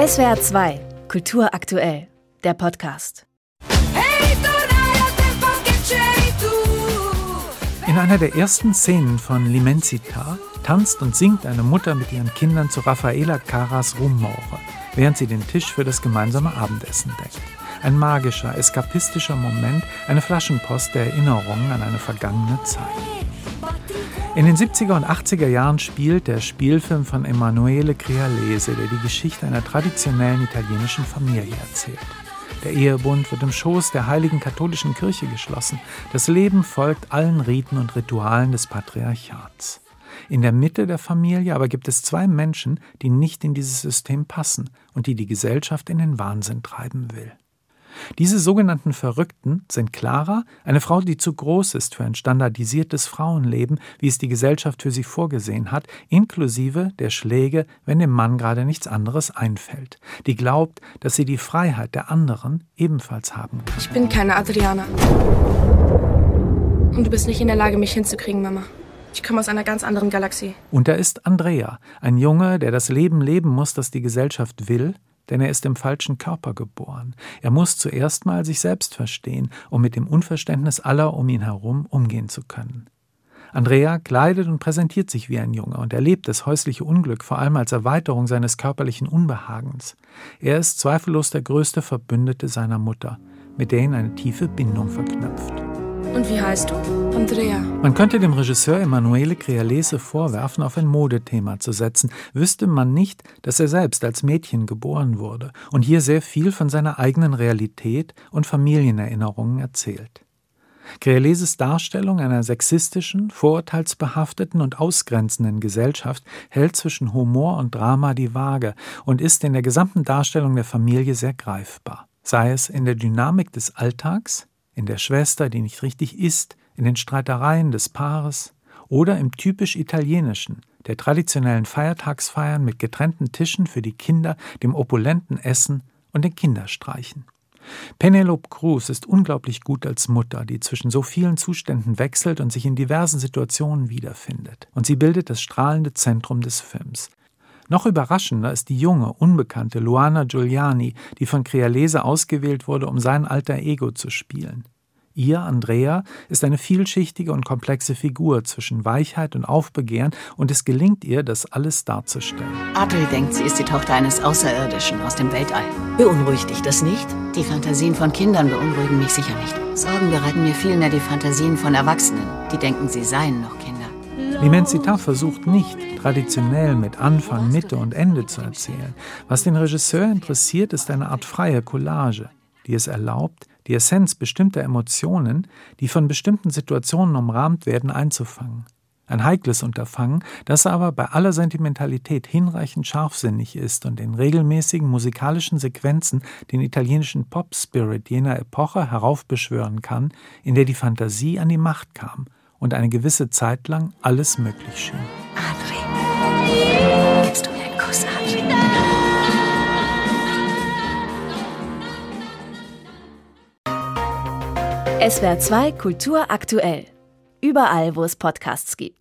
SWR 2, Kultur aktuell, der Podcast. In einer der ersten Szenen von L'Immensità tanzt und singt eine Mutter mit ihren Kindern zu Raffaela Caras Ruhmaurer, während sie den Tisch für das gemeinsame Abendessen deckt. Ein magischer, eskapistischer Moment, eine Flaschenpost der Erinnerungen an eine vergangene Zeit. In den 70er und 80er Jahren spielt der Spielfilm von Emanuele Crealese, der die Geschichte einer traditionellen italienischen Familie erzählt. Der Ehebund wird im Schoß der heiligen katholischen Kirche geschlossen. Das Leben folgt allen Riten und Ritualen des Patriarchats. In der Mitte der Familie aber gibt es zwei Menschen, die nicht in dieses System passen und die die Gesellschaft in den Wahnsinn treiben will. Diese sogenannten Verrückten sind Clara, eine Frau, die zu groß ist für ein standardisiertes Frauenleben, wie es die Gesellschaft für sie vorgesehen hat, inklusive der Schläge, wenn dem Mann gerade nichts anderes einfällt, die glaubt, dass sie die Freiheit der anderen ebenfalls haben kann. Ich bin keine Adriana. Und du bist nicht in der Lage, mich hinzukriegen, Mama. Ich komme aus einer ganz anderen Galaxie. Und da ist Andrea, ein Junge, der das Leben leben muss, das die Gesellschaft will, denn er ist im falschen Körper geboren. Er muss zuerst mal sich selbst verstehen, um mit dem Unverständnis aller um ihn herum umgehen zu können. Andrea kleidet und präsentiert sich wie ein Junge und erlebt das häusliche Unglück vor allem als Erweiterung seines körperlichen Unbehagens. Er ist zweifellos der größte Verbündete seiner Mutter, mit der ihn eine tiefe Bindung verknüpft. Und wie heißt du? Andrea. Man könnte dem Regisseur Emanuele Crealese vorwerfen, auf ein Modethema zu setzen, wüsste man nicht, dass er selbst als Mädchen geboren wurde und hier sehr viel von seiner eigenen Realität und Familienerinnerungen erzählt. Crealeses Darstellung einer sexistischen, vorurteilsbehafteten und ausgrenzenden Gesellschaft hält zwischen Humor und Drama die Waage und ist in der gesamten Darstellung der Familie sehr greifbar. Sei es in der Dynamik des Alltags, in der Schwester, die nicht richtig isst, in den Streitereien des Paares oder im typisch italienischen, der traditionellen Feiertagsfeiern mit getrennten Tischen für die Kinder, dem opulenten Essen und den Kinderstreichen. Penelope Cruz ist unglaublich gut als Mutter, die zwischen so vielen Zuständen wechselt und sich in diversen Situationen wiederfindet. Und sie bildet das strahlende Zentrum des Films. Noch überraschender ist die junge, unbekannte Luana Giuliani, die von Crealese ausgewählt wurde, um sein alter Ego zu spielen. Ihr, Andrea, ist eine vielschichtige und komplexe Figur zwischen Weichheit und Aufbegehren und es gelingt ihr, das alles darzustellen. Adel denkt, sie ist die Tochter eines Außerirdischen aus dem Weltall. Beunruhigt dich das nicht? Die Fantasien von Kindern beunruhigen mich sicher nicht. Sorgen bereiten mir vielmehr die Fantasien von Erwachsenen, die denken, sie seien noch. L'Immensità versucht nicht, traditionell mit Anfang, Mitte und Ende zu erzählen. Was den Regisseur interessiert, ist eine Art freie Collage, die es erlaubt, die Essenz bestimmter Emotionen, die von bestimmten Situationen umrahmt werden, einzufangen. Ein heikles Unterfangen, das aber bei aller Sentimentalität hinreichend scharfsinnig ist und in regelmäßigen musikalischen Sequenzen den italienischen Pop-Spirit jener Epoche heraufbeschwören kann, in der die Fantasie an die Macht kam – und eine gewisse Zeit lang alles möglich schien. Adri, gibst du mir einen Kuss, Adri? SWR 2 Kultur aktuell. Überall, wo es Podcasts gibt.